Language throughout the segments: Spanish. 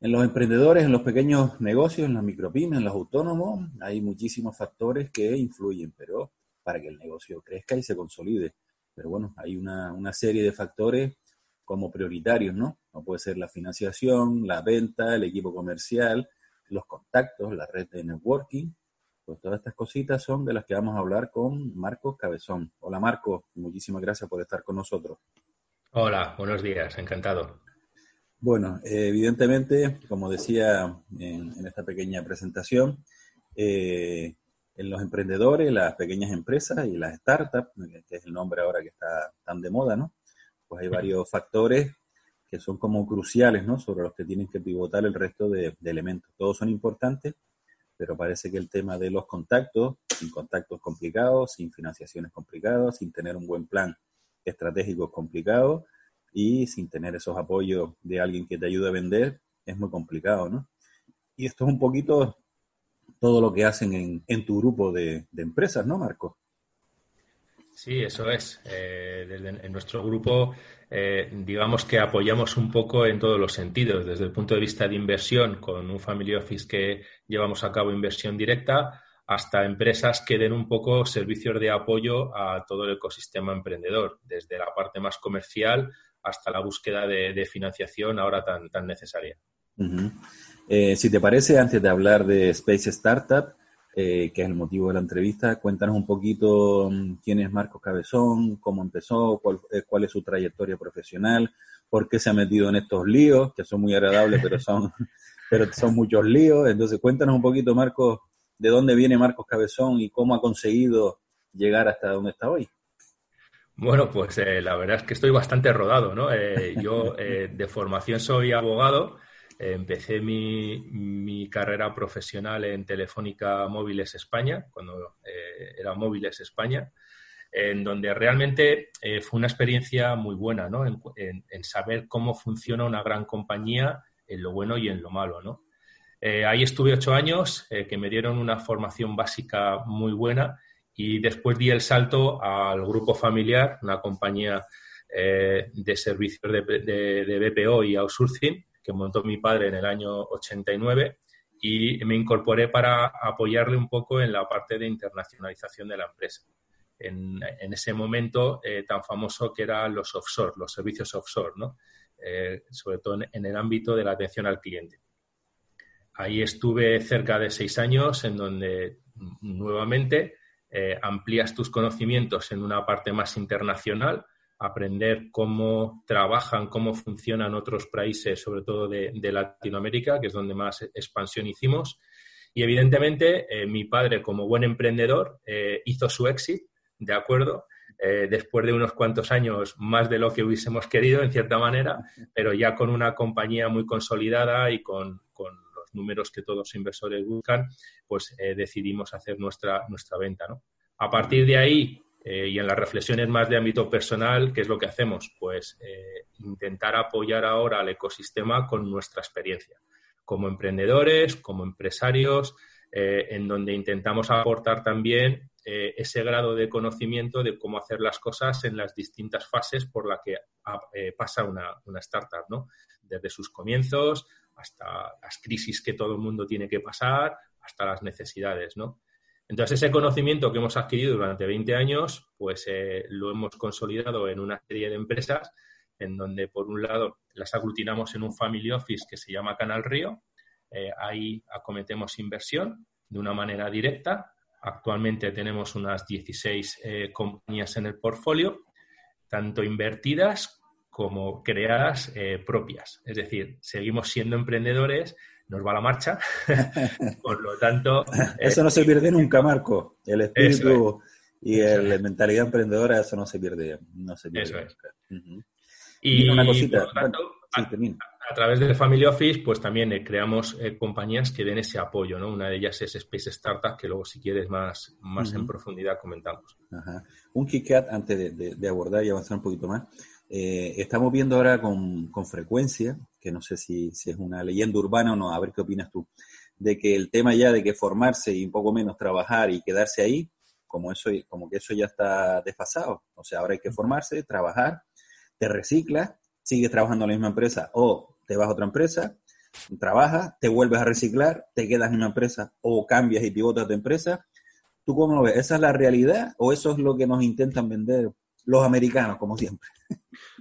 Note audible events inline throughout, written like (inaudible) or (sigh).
En los emprendedores, en los pequeños negocios, en las micropymes, en los autónomos, hay muchísimos factores que influyen, pero para que el negocio crezca y se consolide. Pero bueno, hay una, una serie de factores como prioritarios, ¿no? No puede ser la financiación, la venta, el equipo comercial, los contactos, la red de networking. Pues todas estas cositas son de las que vamos a hablar con Marcos Cabezón. Hola Marcos, muchísimas gracias por estar con nosotros. Hola, buenos días, encantado. Bueno, evidentemente, como decía en, esta pequeña presentación, eh, en los emprendedores, las pequeñas empresas y las startups, que es el nombre ahora que está tan de moda, ¿no? Pues hay varios factores que son como cruciales, ¿no? Sobre los que tienen que pivotar el resto de, elementos. Todos son importantes, pero parece que el tema de los contactos, sin contactos complicados, sin financiaciones complicadas, sin tener un buen plan estratégico complicado y sin tener esos apoyos de alguien que te ayude a vender, es muy complicado, ¿no? Y esto es un poquito todo lo que hacen en, tu grupo de, de empresas, ¿no, Marco? Sí, eso es. Eh, en nuestro grupo, eh, digamos que apoyamos un poco en todos los sentidos, desde el punto de vista de inversión, con un family office que llevamos a cabo inversión directa, hasta empresas que den un poco servicios de apoyo a todo el ecosistema emprendedor, desde la parte más comercial hasta la búsqueda de, financiación ahora tan, tan necesaria. Eh, si te parece, antes de hablar de Space Startup, eh, que es el motivo de la entrevista. Cuéntanos un poquito mm, quién es Marcos Cabezón, cómo empezó, eh, cuál, es su trayectoria profesional, por qué se ha metido en estos líos, que son muy agradables, pero son, (laughs) pero son muchos líos. Entonces, cuéntanos un poquito, Marcos, de dónde viene Marcos Cabezón y cómo ha conseguido llegar hasta donde está hoy. Bueno, pues eh, la verdad es que estoy bastante rodado, ¿no? yo de formación soy abogado, empecé mi, carrera profesional en Telefónica Móviles España, cuando eh, era Móviles España, en donde realmente eh, fue una experiencia muy buena, ¿no? En, saber cómo funciona una gran compañía en lo bueno y en lo malo, ¿no? Eh, ahí estuve ocho años, que me dieron una formación básica muy buena y después di el salto al grupo familiar, una compañía de servicios de, de BPO y outsourcing, que montó mi padre en el año 89 y me incorporé para apoyarle un poco en la parte de internacionalización de la empresa. En, ese momento eh, tan famoso que eran los offshore, los servicios offshore, ¿no? Eh, sobre todo en, el ámbito de la atención al cliente. Ahí estuve cerca de seis años en donde nuevamente eh, amplías tus conocimientos en una parte más internacional, aprender cómo trabajan, cómo funcionan otros países, sobre todo de, Latinoamérica, que es donde más expansión hicimos. Y evidentemente, eh, mi padre, como buen emprendedor, eh, hizo su éxito, ¿de acuerdo? Eh, después de unos cuantos años, más de lo que hubiésemos querido, en cierta manera, pero ya con una compañía muy consolidada y con números que todos los inversores buscan, pues decidimos hacer nuestra, nuestra venta, ¿no? A partir de ahí, eh, y en las reflexiones más de ámbito personal, ¿qué es lo que hacemos? Pues eh, intentar apoyar ahora al ecosistema con nuestra experiencia, como emprendedores, como empresarios, eh, en donde intentamos aportar también ese grado de conocimiento de cómo hacer las cosas en las distintas fases por las que pasa una, una startup, ¿no? Desde sus comienzos hasta las crisis que todo el mundo tiene que pasar, hasta las necesidades, ¿no? Entonces, ese conocimiento que hemos adquirido durante 20 años, pues eh, lo hemos consolidado en una serie de empresas en donde, por un lado, las aglutinamos en un family office que se llama Canal Río. Eh, ahí acometemos inversión de una manera directa. Actualmente tenemos unas 16 eh, compañías en el portfolio, tanto invertidas como creadas propias. Es decir, seguimos siendo emprendedores nos va la marcha. (laughs) Por lo tanto... (laughs) Eso no se pierde nunca, Marco. El espíritu y la mentalidad emprendedora, eso no se pierde, no se pierde Y, una cosita, a, través del Family Office, pues también eh, creamos eh, compañías que den ese apoyo, ¿no? Una de ellas es Space Startup, que luego si quieres más, más en profundidad comentamos. Un KitKat, antes de, abordar y avanzar un poquito más, eh, estamos viendo ahora con, con frecuencia que no sé si, si, es una leyenda urbana o no, a ver qué opinas tú, de que el tema ya de que formarse y un poco menos trabajar y quedarse ahí, como, eso, como que eso ya está desfasado. O sea, ahora hay que formarse, trabajar, te reciclas, sigues trabajando en la misma empresa o te vas a otra empresa, trabajas, te vuelves a reciclar, te quedas en una empresa o cambias y pivotas de empresa. ¿Tú cómo lo ves? ¿Esa es la realidad o eso es lo que nos intentan vender los americanos, como siempre?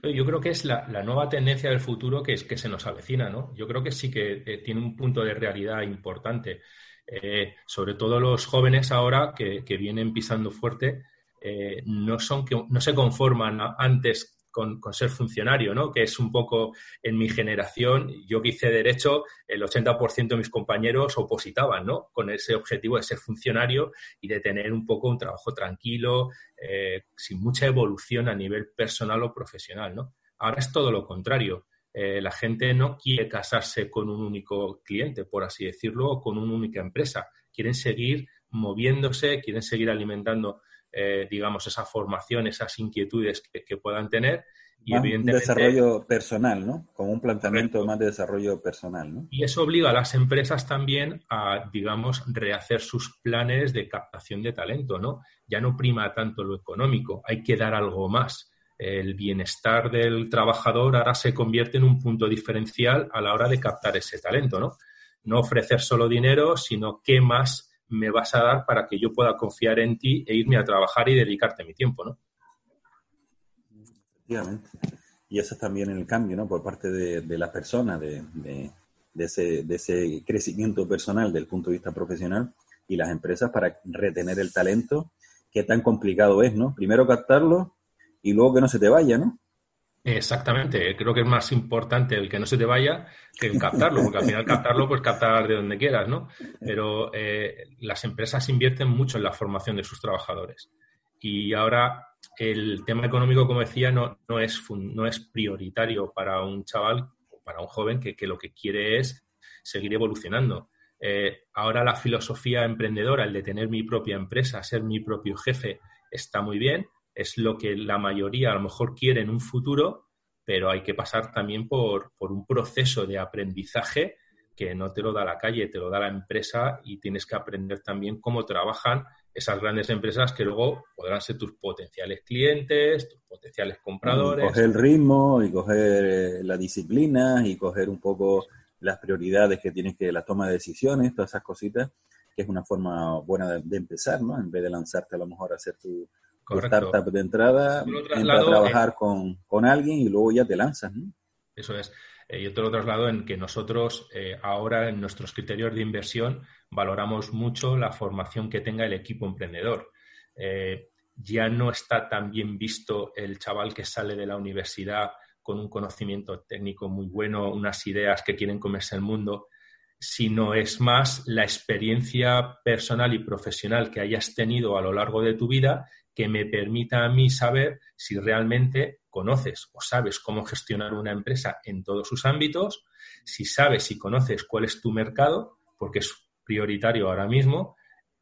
Yo creo que es la, nueva tendencia del futuro que, es, que se nos avecina, ¿no? Yo creo que sí que eh, tiene un punto de realidad importante. Eh, sobre todo los jóvenes ahora que, vienen pisando fuerte, eh, no, son que, no se conforman antes con, ser funcionario, ¿no? Que es un poco en mi generación, yo que hice derecho, el 80% de mis compañeros opositaban, ¿no? Con ese objetivo de ser funcionario y de tener un poco un trabajo tranquilo, eh, sin mucha evolución a nivel personal o profesional, ¿no? Ahora es todo lo contrario. Eh, la gente no quiere casarse con un único cliente, por así decirlo, o con una única empresa. Quieren seguir moviéndose, quieren seguir alimentando eh, digamos, esa formación, esas inquietudes que, puedan tener. Y Un desarrollo personal, ¿no? Como un planteamiento más de desarrollo personal, ¿no? Y eso obliga a las empresas también a, digamos, rehacer sus planes de captación de talento, ¿no? Ya no prima tanto lo económico, hay que dar algo más. El bienestar del trabajador ahora se convierte en un punto diferencial a la hora de captar ese talento, ¿no? No ofrecer solo dinero, sino qué más me vas a dar para que yo pueda confiar en ti e irme a trabajar y dedicarte mi tiempo, ¿no? Efectivamente. Y eso es también el cambio, ¿no? Por parte de, de las personas, de, ese, de ese crecimiento personal del punto de vista profesional y las empresas para retener el talento, que tan complicado es, ¿no? Primero captarlo y luego que no se te vaya, ¿no? Exactamente, creo que es más importante el que no se te vaya que el captarlo, porque al final captarlo, pues captar de donde quieras, ¿no? Pero eh, las empresas invierten mucho en la formación de sus trabajadores. Y ahora el tema económico, como decía, no, no, es, no es prioritario para un chaval o para un joven que, lo que quiere es seguir evolucionando. Eh, ahora la filosofía emprendedora, el de tener mi propia empresa, ser mi propio jefe, está muy bien, es lo que la mayoría a lo mejor quiere en un futuro, pero hay que pasar también por, un proceso de aprendizaje que no te lo da la calle, te lo da la empresa y tienes que aprender también cómo trabajan esas grandes empresas que luego podrán ser tus potenciales clientes, tus potenciales compradores. coger el ritmo y coger eh, la disciplina y coger un poco las prioridades que tienes que, la toma de decisiones, todas esas cositas, que es una forma buena de, de empezar, ¿no? En vez de lanzarte a lo mejor a hacer tu, startup de entrada, entra a trabajar con, alguien y luego ya te lanzas. Eso es. Eh, yo te lo traslado en que nosotros eh, ahora en nuestros criterios de inversión valoramos mucho la formación que tenga el equipo emprendedor. Eh, ya no está tan bien visto el chaval que sale de la universidad con un conocimiento técnico muy bueno, unas ideas que quieren comerse el mundo, sino es más la experiencia personal y profesional que hayas tenido a lo largo de tu vida que me permita a mí saber si realmente conoces o sabes cómo gestionar una empresa en todos sus ámbitos, si sabes y conoces cuál es tu mercado, porque es prioritario ahora mismo,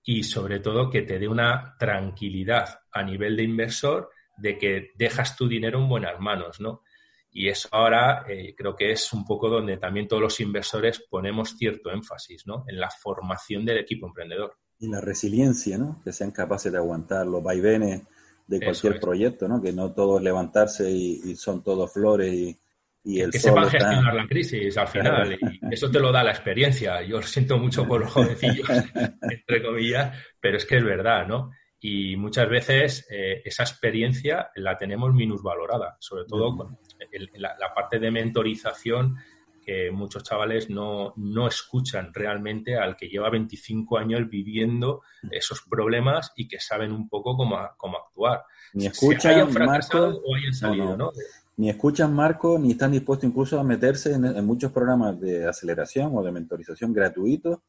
y sobre todo que te dé una tranquilidad a nivel de inversor de que dejas tu dinero en buenas manos, ¿no? Y eso ahora eh, creo que es un poco donde también todos los inversores ponemos cierto énfasis, ¿no? En la formación del equipo emprendedor. Y la resiliencia, ¿no? Que sean capaces de aguantar los vaivenes de cualquier proyecto, ¿no? Que no todo es levantarse y, son todos flores y, y el Que sepan gestionar la crisis al final. Y eso te lo da la experiencia. Yo siento mucho por los jovencillos, (laughs) entre comillas, pero es que es verdad, ¿no? Y muchas veces eh, esa experiencia la tenemos minusvalorada, sobre todo con la, la, parte de mentorización muchos chavales no, escuchan realmente al que lleva 25 años viviendo esos problemas y que saben un poco cómo, cómo actuar. Ni escuchan, Marco, Ni escuchan, Marco, ni están dispuestos incluso a meterse en, muchos programas de aceleración o de mentorización gratuitos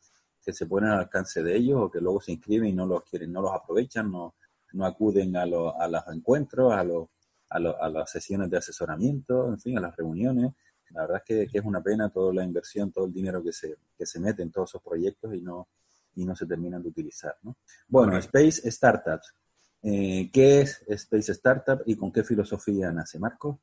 que se ponen al alcance de ellos o que luego se inscriben y no los quieren, no los aprovechan, no, no acuden a, a los encuentros, a, los, a, a las sesiones de asesoramiento, en fin, a las reuniones. La verdad es que, es una pena toda la inversión, todo el dinero que se, que se mete en todos esos proyectos y no, y no se terminan de utilizar. ¿no? Bueno, Space Startups. Eh, ¿Qué es Space Startup y con qué filosofía nace, Marco?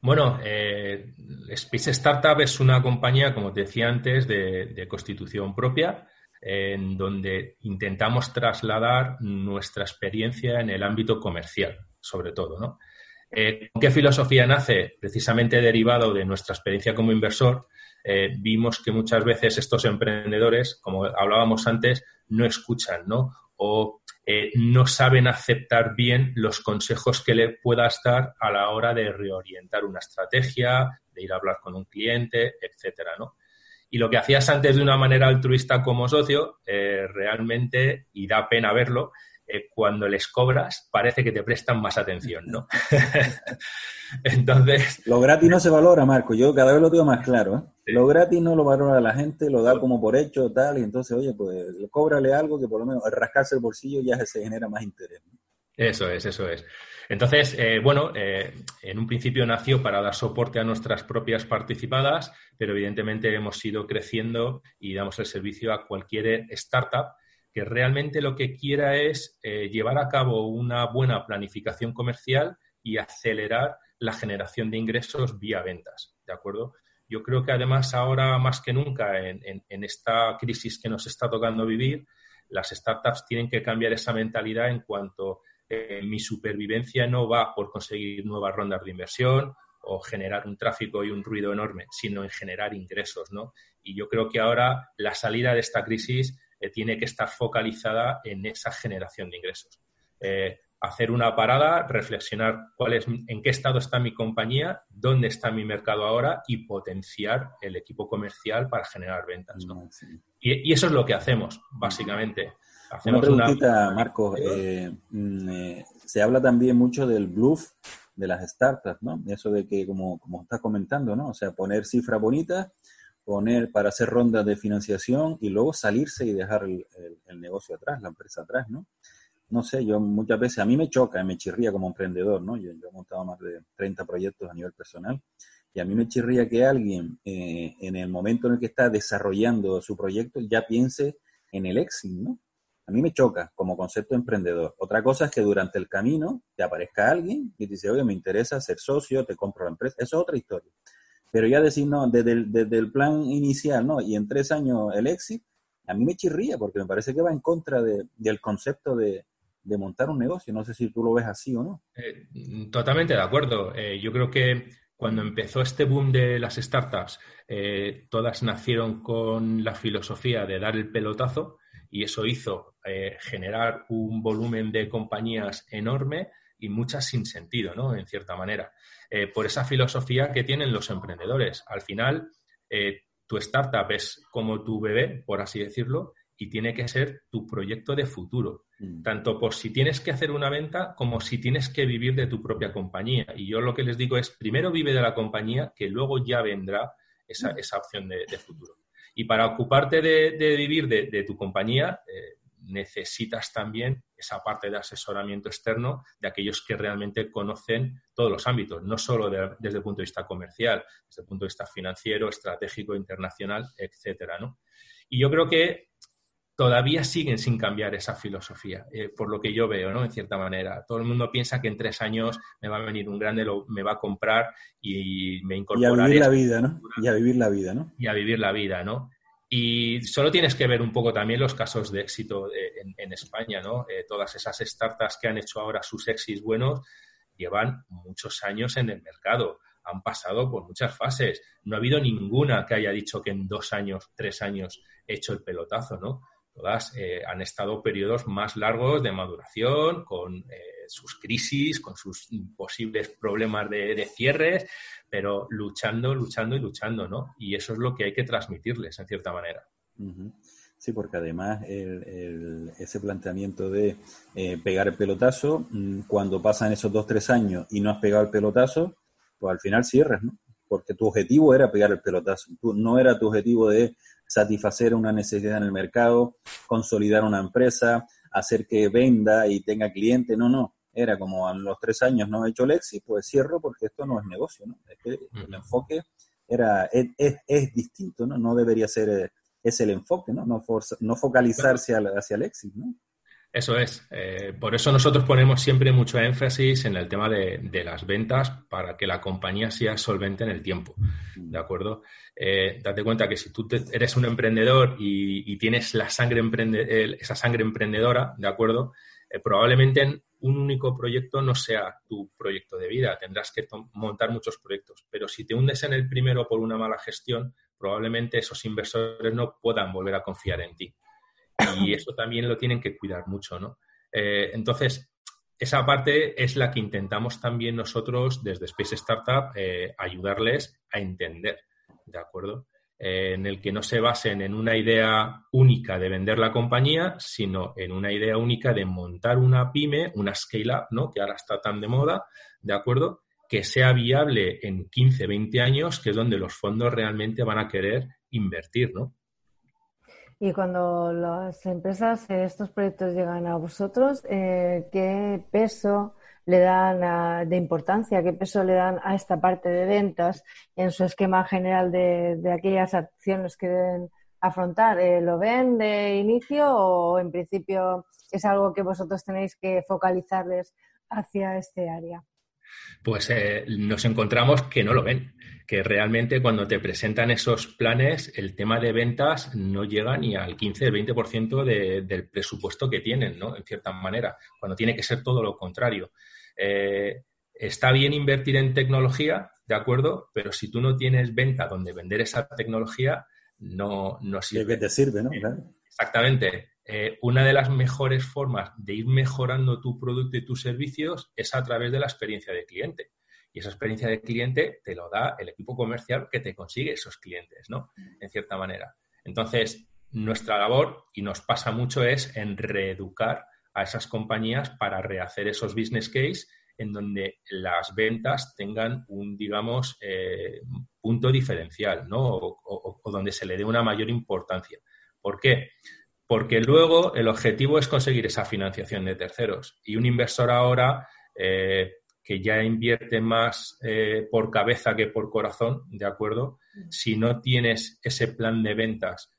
Bueno, eh, Space Startup es una compañía, como te decía antes, de, de constitución propia, en donde intentamos trasladar nuestra experiencia en el ámbito comercial, sobre todo, ¿no? Eh, ¿Qué filosofía nace? Precisamente derivado de nuestra experiencia como inversor, eh, vimos que muchas veces estos emprendedores, como hablábamos antes, no escuchan, ¿no? O eh, no saben aceptar bien los consejos que le puedas dar a la hora de reorientar una estrategia, de ir a hablar con un cliente, etcétera, ¿no? Y lo que hacías antes de una manera altruista como socio, realmente, y da pena verlo, eh, cuando les cobras parece que te prestan más atención, ¿no? (laughs) Entonces... Lo gratis no se valora, Marco. Yo cada vez lo tengo más claro. ¿eh? Lo gratis no lo valora la gente, lo da como por hecho, tal, y entonces, oye, pues cóbrale algo que por lo menos al rascarse el bolsillo ya se genera más interés. Eso es, eso es. Entonces, eh, bueno, en un principio nació para dar soporte a nuestras propias participadas, pero evidentemente hemos ido creciendo y damos el servicio a cualquier startup que realmente lo que quiera es eh, llevar a cabo una buena planificación comercial y acelerar la generación de ingresos vía ventas, ¿de acuerdo? Yo creo que además ahora más que nunca en, esta crisis que nos está tocando vivir, las startups tienen que cambiar esa mentalidad en cuanto eh, mi supervivencia no va por conseguir nuevas rondas de inversión o generar un tráfico y un ruido enorme, sino en generar ingresos, ¿no? Y yo creo que ahora la salida de esta crisis tiene que estar focalizada en esa generación de ingresos. Eh, hacer una parada, reflexionar cuál es, en qué estado está mi compañía, dónde está mi mercado ahora y potenciar el equipo comercial para generar ventas. Mm, y, eso es lo que hacemos, básicamente. Hacemos una preguntita, Marco. Eh, mm, eh, se habla también mucho del bluff de las startups, ¿no? Eso de que, como, como estás comentando, ¿no? O sea, poner cifras bonitas poner para hacer rondas de financiación y luego salirse y dejar el, negocio atrás, la empresa atrás, ¿no? No sé, yo muchas veces, a mí me choca, me chirría como emprendedor, ¿no? Yo, he montado más de 30 proyectos a nivel personal y a mí me chirría que alguien eh, en el momento en el que está desarrollando su proyecto ya piense en el éxito, ¿no? A mí me choca como concepto emprendedor. Otra cosa es que durante el camino te aparezca alguien y te dice, oye, me interesa ser socio, te compro la empresa. Eso es otra historia. Pero ya decir, no, desde el, plan inicial, ¿no? Y en tres años el éxito, a mí me chirría porque me parece que va en contra del concepto de, montar un negocio. No sé si tú lo ves así o no. Eh, totalmente de acuerdo. Eh, yo creo que cuando empezó este boom de las startups, eh, todas nacieron con la filosofía de dar el pelotazo y eso hizo generar un volumen de compañías enorme y muchas sin sentido, ¿no? En cierta manera. Eh, por esa filosofía que tienen los emprendedores. Al final, eh, tu startup es como tu bebé, por así decirlo, y tiene que ser tu proyecto de futuro, mm. tanto por si tienes que hacer una venta como si tienes que vivir de tu propia compañía. Y yo lo que les digo es, primero vive de la compañía, que luego ya vendrá esa, mm. opción de, futuro. Y para ocuparte de, vivir de, tu compañía, eh, necesitas también esa parte de asesoramiento externo de aquellos que realmente conocen todos los ámbitos, no solo desde el punto de vista comercial, desde el punto de vista financiero, estratégico, internacional, etcétera, Y yo creo que todavía siguen sin cambiar esa filosofía, eh, por lo que yo veo, ¿no? En cierta manera. Todo el mundo piensa que en tres años me va a venir un grande, lo, me va a comprar y me incorporaré. Y a vivir la vida, ¿no? Y a vivir la vida, ¿no? Y a vivir la vida, ¿no? Y solo tienes que ver un poco también los casos de éxito en, España, ¿no? Eh, todas esas startups que han hecho ahora sus éxitos buenos llevan muchos años en el mercado, han pasado por muchas fases. No ha habido ninguna que haya dicho que en dos años, tres años he hecho el pelotazo, ¿no? Todas eh, han estado periodos más largos de maduración, con eh, sus crisis, con sus posibles problemas de, cierres, pero luchando, luchando y luchando, ¿no? Y eso es lo que hay que transmitirles, en cierta manera. Sí, porque además ese planteamiento de eh, pegar el pelotazo, mm, cuando pasan esos dos, tres años y no has pegado el pelotazo, pues al final cierras, ¿no? Porque tu objetivo era pegar el pelotazo, no era tu objetivo de satisfacer una necesidad en el mercado, consolidar una empresa, hacer que venda y tenga cliente, no, no era como a los tres años no he hecho éxito, pues cierro porque esto no es negocio, ¿no? Es que el enfoque era, es, es, distinto, ¿no? No debería ser, eh, es el enfoque, ¿no? No, no focalizarse hacia el éxito, ¿no? Eso es. Eh, por eso nosotros ponemos siempre mucho énfasis en el tema de, de, las ventas para que la compañía sea solvente en el tiempo. ¿De acuerdo? Eh, date cuenta que si tú eres un emprendedor y, y tienes la sangre esa sangre emprendedora, ¿de acuerdo? probablemente un único proyecto no sea tu proyecto de vida, tendrás que montar muchos proyectos, pero si te hundes en el primero por una mala gestión, probablemente esos inversores no puedan volver a confiar en ti. Y (laughs) eso también lo tienen que cuidar mucho, ¿no? Eh, entonces, esa parte es la que intentamos también nosotros desde Space Startup eh, ayudarles a entender, ¿de acuerdo? Eh, en el que no se basen en una idea única de vender la compañía, sino en una idea única de montar una pyme, una scale-up, ¿no? Que ahora está tan de moda, ¿de acuerdo? Que sea viable en 15, 20 años, que es donde los fondos realmente van a querer invertir, ¿no? Y cuando las empresas, estos proyectos llegan a vosotros, eh, ¿qué peso le dan de importancia, qué peso le dan a esta parte de ventas en su esquema general de, aquellas acciones que deben afrontar? Eh, ¿Lo ven de inicio o en principio es algo que vosotros tenéis que focalizarles hacia este área? Pues eh, nos encontramos que no lo ven que realmente cuando te presentan esos planes, el tema de ventas no llega ni al 15, 20% de, del presupuesto que tienen, ¿no? En cierta manera, cuando tiene que ser todo lo contrario. Eh, está bien invertir en tecnología, ¿de acuerdo? Pero si tú no tienes venta donde vender esa tecnología, no, no sirve. que te sirve, ¿no? Exactamente. Eh, una de las mejores formas de ir mejorando tu producto y tus servicios es a través de la experiencia de cliente. Y esa experiencia de cliente te lo da el equipo comercial que te consigue esos clientes, ¿no? En cierta manera. Entonces, nuestra labor, y nos pasa mucho, es en reeducar a esas compañías para rehacer esos business case en donde las ventas tengan un, digamos, eh, punto diferencial, ¿no? O, donde se le dé una mayor importancia. ¿Por qué? Porque luego el objetivo es conseguir esa financiación de terceros. Y un inversor ahora eh, que ya invierte más eh, por cabeza que por corazón, ¿de acuerdo? Mm. Si no tienes ese plan de ventas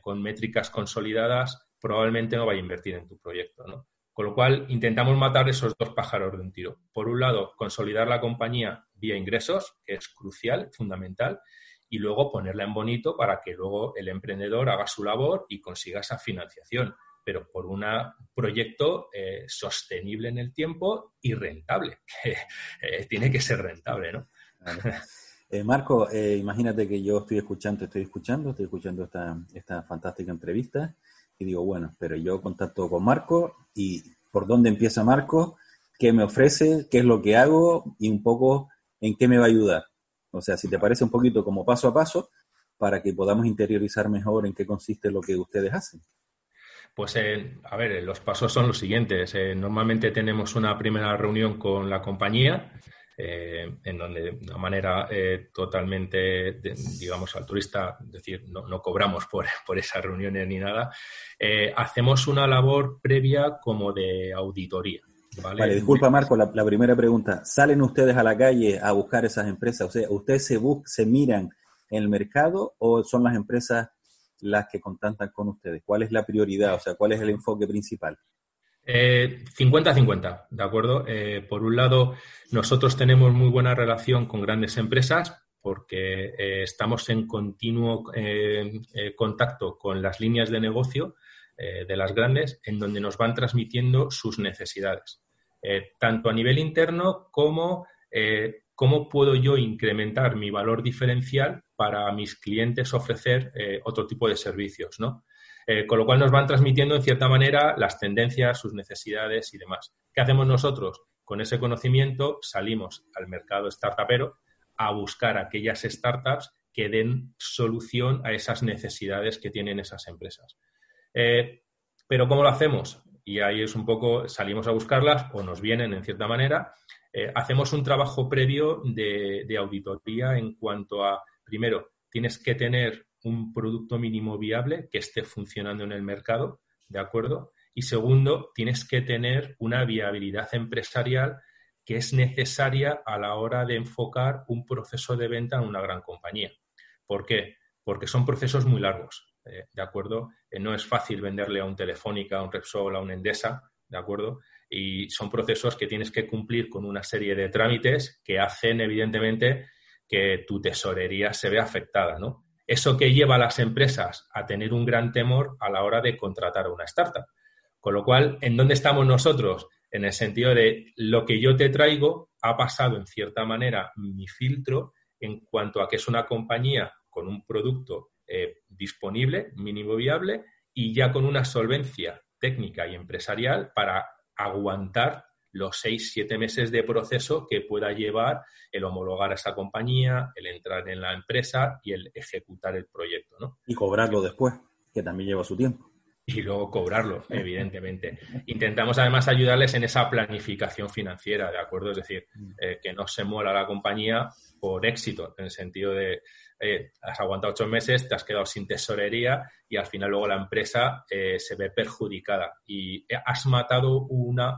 con métricas consolidadas, probablemente no vaya a invertir en tu proyecto, ¿no? Con lo cual, intentamos matar esos dos pájaros de un tiro. Por un lado, consolidar la compañía vía ingresos, que es crucial, fundamental, y luego ponerla en bonito para que luego el emprendedor haga su labor y consiga esa financiación pero por un proyecto eh, sostenible en el tiempo y rentable, (laughs) que eh, tiene que ser rentable, ¿no? Eh, Marco, imagínate que yo estoy escuchando, estoy escuchando, estoy escuchando esta, esta fantástica entrevista y digo, bueno, pero yo contacto con Marco y por dónde empieza Marco, qué me ofrece, qué es lo que hago y un poco en qué me va a ayudar. O sea, si te parece un poquito como paso a paso, para que podamos interiorizar mejor en qué consiste lo que ustedes hacen. Pues, eh, a ver, los pasos son los siguientes. Eh, normalmente tenemos una primera reunión con la compañía, eh, en donde de una manera totalmente, digamos, altruista, es decir, no, cobramos por, (laughs) por, esas reuniones ni nada, hacemos una labor previa como de auditoría. Vale, disculpa Marco, la, primera pregunta. ¿Salen ustedes a la calle a buscar esas empresas? O sea, ¿ustedes se, se miran en el mercado o son las empresas las que contactan con ustedes? ¿Cuál es la prioridad? O sea, ¿cuál es el enfoque principal? 50-50, eh, ¿de acuerdo? Eh, por un lado, nosotros tenemos muy buena relación con grandes empresas porque eh, estamos en continuo contacto con las líneas de negocio de las grandes en donde nos van transmitiendo sus necesidades, tanto a nivel interno como cómo puedo yo incrementar mi valor diferencial para mis clientes ofrecer otro tipo de servicios, ¿no? Eh, con lo cual nos van transmitiendo en cierta manera las tendencias, sus necesidades y demás. ¿Qué hacemos nosotros? Con ese conocimiento salimos al mercado startupero a buscar aquellas startups que den solución a esas necesidades que tienen esas empresas. Eh, pero ¿cómo lo hacemos? Y ahí es un poco, salimos a buscarlas o nos vienen en cierta manera eh, hacemos un trabajo previo de, auditoría en cuanto a, primero, tienes que tener un producto mínimo viable que esté funcionando en el mercado, ¿de acuerdo? Y segundo, tienes que tener una viabilidad empresarial que es necesaria a la hora de enfocar un proceso de venta en una gran compañía. ¿Por qué? Porque son procesos muy largos, eh, ¿de acuerdo? Eh, no es fácil venderle a un Telefónica, a un Repsol, a un Endesa, ¿de acuerdo? y son procesos que tienes que cumplir con una serie de trámites que hacen, evidentemente, que tu tesorería se vea afectada, ¿no? Eso que lleva a las empresas a tener un gran temor a la hora de contratar a una startup. Con lo cual, ¿en dónde estamos nosotros? en el sentido de lo que yo te traigo ha pasado en cierta manera mi filtro en cuanto a que es una compañía con un producto eh, disponible, mínimo viable, y ya con una solvencia técnica y empresarial para aguantar los seis, siete meses de proceso que pueda llevar el homologar a esa compañía, el entrar en la empresa y el ejecutar el proyecto. ¿no? Y cobrarlo después, que también lleva su tiempo. Y luego cobrarlo, evidentemente. Intentamos además ayudarles en esa planificación financiera, ¿de acuerdo? Es decir, mm. eh, que no se muera la compañía por éxito, en el sentido de, eh, has aguantado ocho meses, te has quedado sin tesorería y al final luego la empresa eh, se ve perjudicada y has matado una,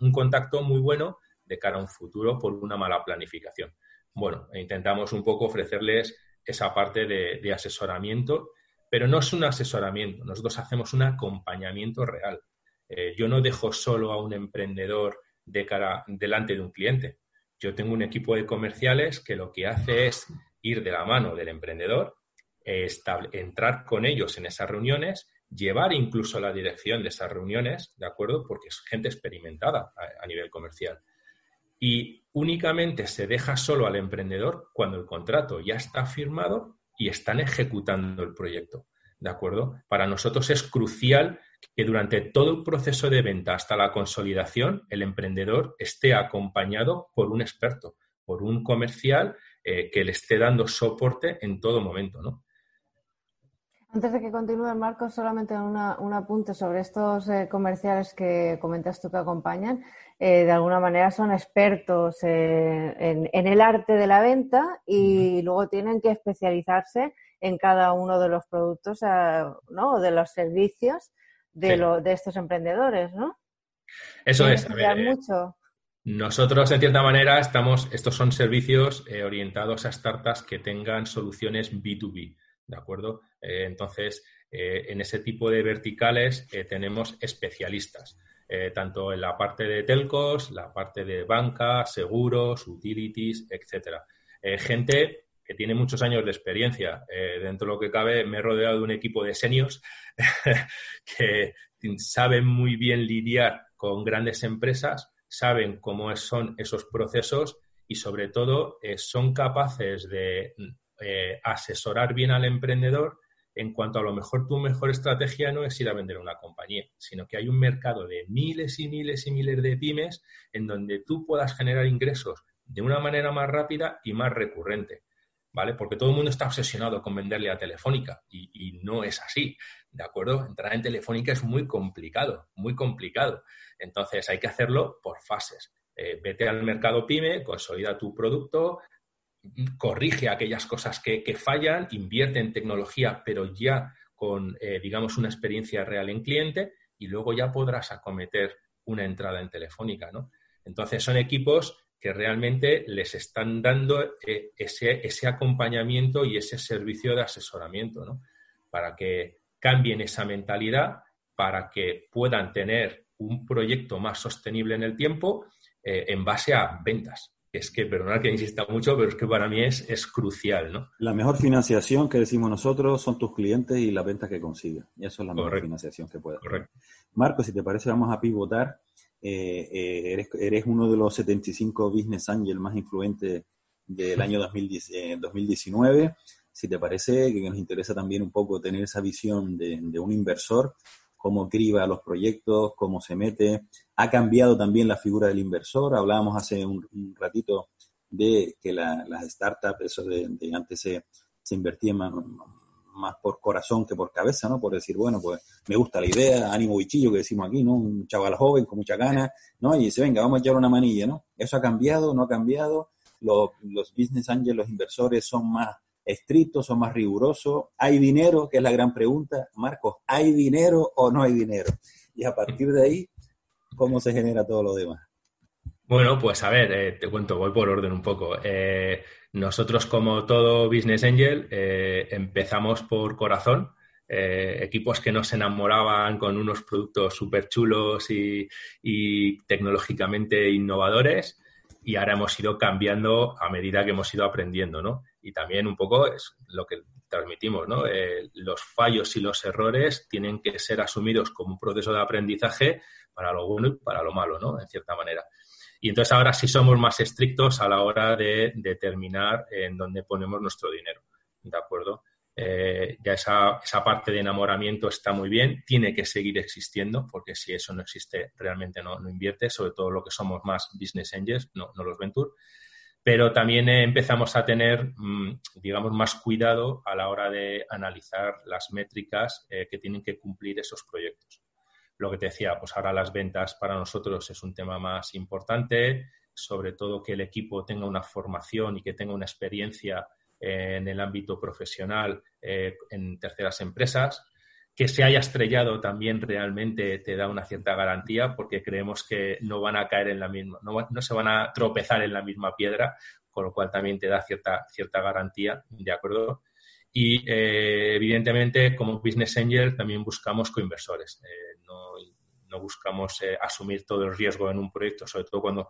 un contacto muy bueno de cara a un futuro por una mala planificación. Bueno, intentamos un poco ofrecerles esa parte de, asesoramiento, pero no es un asesoramiento, nosotros hacemos un acompañamiento real. Eh, yo no dejo solo a un emprendedor de cara delante de un cliente. Yo tengo un equipo de comerciales que lo que hace es ir de la mano del emprendedor, entrar con ellos en esas reuniones, llevar incluso la dirección de esas reuniones, ¿de acuerdo? Porque es gente experimentada a, nivel comercial. Y únicamente se deja solo al emprendedor cuando el contrato ya está firmado y están ejecutando el proyecto. ¿De acuerdo? Para nosotros es crucial que durante todo el proceso de venta hasta la consolidación, el emprendedor esté acompañado por un experto, por un comercial eh, que le esté dando soporte en todo momento, ¿no? Antes de que continúe, Marcos, solamente un apunte sobre estos eh, comerciales que comentas tú que acompañan. Eh, de alguna manera son expertos en, el arte de la venta y luego tienen que especializarse en cada uno de los productos ¿no? o de los servicios de, de estos emprendedores, ¿no? Eso es. mucho. Nosotros, en cierta manera, estamos, estos son servicios eh, orientados a startups que tengan soluciones B2B, ¿de acuerdo? Eh, entonces, eh, en ese tipo de verticales tenemos especialistas, tanto en la parte de telcos, la parte de banca, seguros, utilities, etcétera. gente que tiene muchos años de experiencia. dentro de lo que cabe, me he rodeado de un equipo de seniors (laughs) que saben muy bien lidiar con grandes empresas saben cómo son esos procesos y sobre todo eh, son capaces de eh, asesorar bien al emprendedor en cuanto a lo mejor tu mejor estrategia no es ir a vender una compañía, sino que hay un mercado de miles y miles y miles de pymes en donde tú puedas generar ingresos de una manera más rápida y más recurrente. ¿Vale? Porque todo el mundo está obsesionado con venderle a Telefónica y, no es así, ¿de acuerdo? Entrar en Telefónica es muy complicado, muy complicado. Entonces hay que hacerlo por fases. Eh, vete al mercado pyme, consolida tu producto, corrige aquellas cosas que, fallan, invierte en tecnología, pero ya con, eh, digamos, una experiencia real en cliente y luego ya podrás acometer una entrada en telefónica, ¿no? Entonces son equipos que realmente les están dando eh, ese, ese, acompañamiento y ese servicio de asesoramiento, ¿no? Para que cambien esa mentalidad, para que puedan tener un proyecto más sostenible en el tiempo eh, en base a ventas. Es que, perdonad que insista mucho, pero es que para mí es, es crucial, ¿no? La mejor financiación que decimos nosotros son tus clientes y las ventas que consiguen. Y eso es la mejor financiación que puedes Correcto. Marco, si te parece, vamos a pivotar. Eh, eh, eres, eres, uno de los 75 business angels más influentes del año 2019. Si te parece, que nos interesa también un poco tener esa visión de, un inversor, cómo criba los proyectos, cómo se mete. Ha cambiado también la figura del inversor. Hablábamos hace un, ratito de que las startups, eso de, antes se, se invertía más, por corazón que por cabeza, ¿no? Por decir, bueno, pues me gusta la idea, ánimo bichillo que decimos aquí, ¿no? Un chaval joven con mucha ganas, ¿no? Y dice, venga, vamos a echar una manilla, ¿no? Eso ha cambiado, no ha cambiado. Los, business angels, los inversores son más estrictos o más rigurosos? ¿Hay dinero? Que es la gran pregunta. Marcos, ¿hay dinero o no hay dinero? Y a partir de ahí, ¿cómo se genera todo lo demás? Bueno, pues a ver, eh, te cuento, voy por orden un poco. Eh, nosotros, como todo Business Angel, eh, empezamos por corazón, equipos que nos enamoraban con unos productos súper chulos y, y, tecnológicamente innovadores y ahora hemos ido cambiando a medida que hemos ido aprendiendo, ¿no? Y también un poco es lo que transmitimos, ¿no? Eh, los fallos y los errores tienen que ser asumidos como un proceso de aprendizaje para lo bueno y para lo malo, ¿no? En cierta manera. Y entonces ahora sí somos más estrictos a la hora de determinar en dónde ponemos nuestro dinero, ¿de acuerdo? Eh, ya esa, esa, parte de enamoramiento está muy bien, tiene que seguir existiendo, porque si eso no existe, realmente no, invierte, sobre todo lo que somos más business angels, no, los venture. Pero también empezamos a tener, mm, digamos, más cuidado a la hora de analizar las métricas eh, que tienen que cumplir esos proyectos. Lo que te decía, pues ahora las ventas para nosotros es un tema más importante, sobre todo que el equipo tenga una formación y que tenga una experiencia en el ámbito profesional eh, en terceras empresas. Que se haya estrellado también realmente te da una cierta garantía porque creemos que no van a caer en la misma, no, no se van a tropezar en la misma piedra, con lo cual también te da cierta, cierta garantía, ¿de acuerdo? Y eh, evidentemente, como Business Angel, también buscamos coinversores. Eh, no, no, buscamos asumir todo el riesgo en un proyecto, sobre todo cuando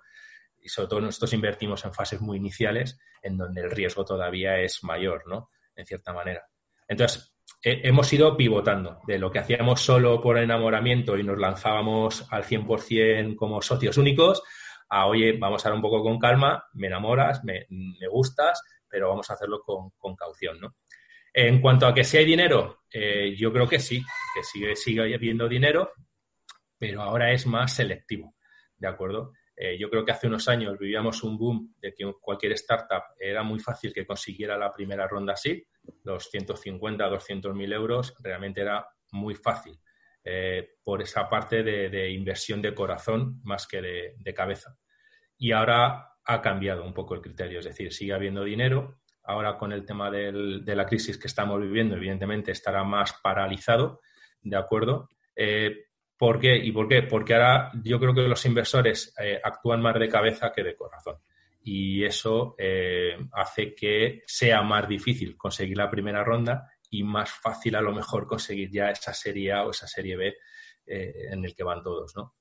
y sobre todo nosotros invertimos en fases muy iniciales en donde el riesgo todavía es mayor, ¿no? En cierta manera. Entonces, hemos ido pivotando de lo que hacíamos solo por enamoramiento y nos lanzábamos al 100% como socios únicos a, oye, vamos a dar un poco con calma, me enamoras, me, gustas, pero vamos a hacerlo con, caución, ¿no? En cuanto a que si hay dinero, eh, yo creo que sí, que sigue, sigue habiendo dinero, pero ahora es más selectivo, ¿de acuerdo? Eh, yo creo que hace unos años vivíamos un boom de que cualquier startup era muy fácil que consiguiera la primera ronda así, los 150, 200 mil euros, realmente era muy fácil eh, por esa parte de, inversión de corazón más que de, cabeza. Y ahora ha cambiado un poco el criterio, es decir, sigue habiendo dinero. Ahora con el tema de la crisis que estamos viviendo, evidentemente estará más paralizado, ¿de acuerdo? Eh, ¿Por qué? ¿Y por qué? Porque ahora yo creo que los inversores eh, actúan más de cabeza que de corazón. Y eso eh, hace que sea más difícil conseguir la primera ronda y más fácil a lo mejor conseguir ya esa serie A o esa serie B en el que van todos, ¿no?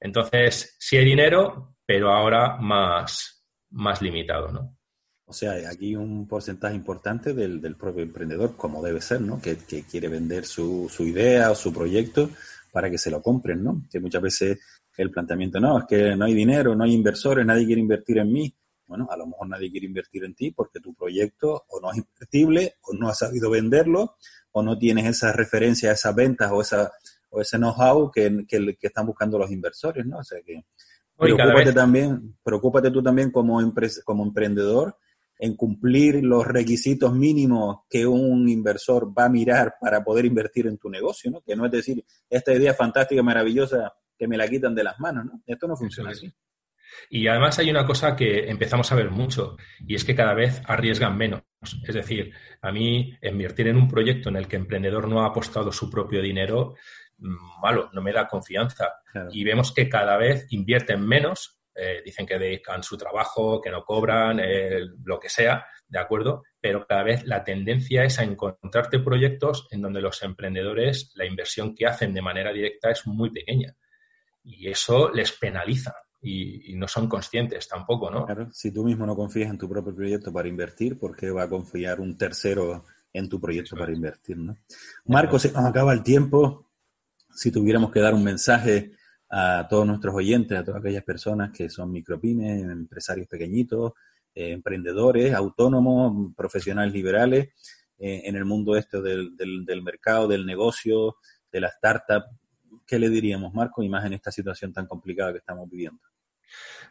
Entonces, sí hay dinero, pero ahora más, más limitado, ¿no? O sea, aquí un porcentaje importante del, del propio emprendedor, como debe ser, ¿no? Que, que quiere vender su, su idea o su proyecto para que se lo compren, ¿no? Que muchas veces el planteamiento, no, es que no hay dinero, no hay inversores, nadie quiere invertir en mí. Bueno, a lo mejor nadie quiere invertir en ti porque tu proyecto o no es invertible, o no has sabido venderlo, o no tienes esa referencia a esas ventas o, esa, o ese know-how que, que, están buscando los inversores, ¿no? O sea que preocúpate también, preocúpate tú también como, como emprendedor en cumplir los requisitos mínimos que un inversor va a mirar para poder invertir en tu negocio, ¿no? Que no es decir, esta idea fantástica, maravillosa, que me la quitan de las manos, ¿no? Esto no funciona así. Y además hay una cosa que empezamos a ver mucho y es que cada vez arriesgan menos. Es decir, a mí invertir en un proyecto en el que el emprendedor no ha apostado su propio dinero, mm, malo, no me da confianza. Y vemos que cada vez invierten menos eh, dicen que dedican su trabajo, que no cobran, eh, lo que sea, ¿de acuerdo? Pero cada vez la tendencia es a encontrarte proyectos en donde los emprendedores, la inversión que hacen de manera directa es muy pequeña. Y eso les penaliza. Y, no son conscientes tampoco, ¿no? Claro, si tú mismo no confías en tu propio proyecto para invertir, ¿por qué va a confiar un tercero en tu proyecto para invertir, ¿no? Marcos, se nos acaba el tiempo. Si tuviéramos que dar un mensaje a todos nuestros oyentes, a todas aquellas personas que son micropymes, empresarios pequeñitos, eh, emprendedores, autónomos, profesionales liberales, eh, en el mundo este del, del, mercado, del negocio, de la startup. ¿Qué le diríamos, Marco, y más en esta situación tan complicada que estamos viviendo?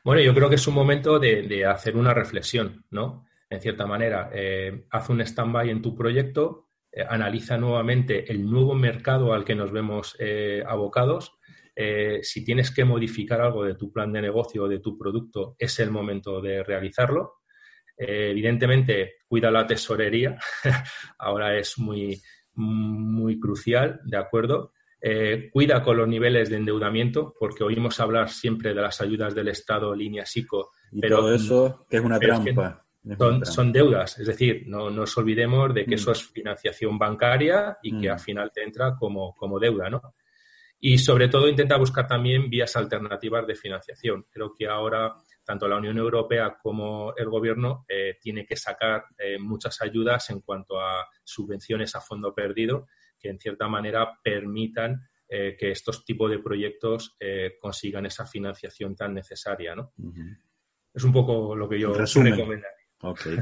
Bueno, yo creo que es un momento de, hacer una reflexión, ¿no? En cierta manera, eh, haz un stand-by en tu proyecto, analiza nuevamente el nuevo mercado al que nos vemos abocados eh, si tienes que modificar algo de tu plan de negocio o de tu producto, es el momento de realizarlo. Eh, evidentemente, cuida la tesorería, (laughs) ahora es muy, muy crucial, ¿de acuerdo? Eh, cuida con los niveles de endeudamiento, porque oímos hablar siempre de las ayudas del Estado, línea SICO. pero todo eso que es una trampa. son, deudas, es decir, no, nos olvidemos de que mm. eso es financiación bancaria y que mm. al final te entra como, como deuda, ¿no? Y sobre todo intenta buscar también vías alternativas de financiación. Creo que ahora tanto la Unión Europea como el Gobierno eh, tiene que sacar eh, muchas ayudas en cuanto a subvenciones a fondo perdido que en cierta manera permitan eh, que estos tipos de proyectos consigan esa financiación tan necesaria. ¿no? Es un poco lo que yo recomendaría. Okay.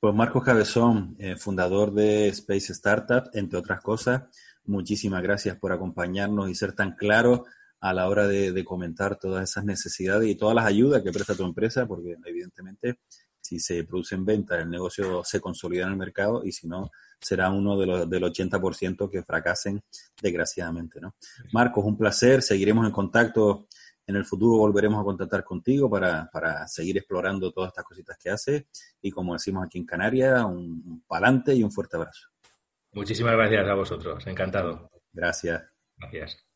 Pues Marcos Cabezón, fundador de Space Startup, entre otras cosas, muchísimas gracias por acompañarnos y ser tan claro a la hora de, comentar todas esas necesidades y todas las ayudas que presta tu empresa, porque evidentemente si se producen ventas, el negocio se consolida en el mercado y si no, será uno de los, del 80% que fracasen, desgraciadamente. ¿no? Marcos, un placer, seguiremos en contacto. En el futuro volveremos a contactar contigo para, para seguir explorando todas estas cositas que haces. Y como decimos aquí en Canarias, un, un palante y un fuerte abrazo. Muchísimas gracias a vosotros, encantado. Gracias. Gracias.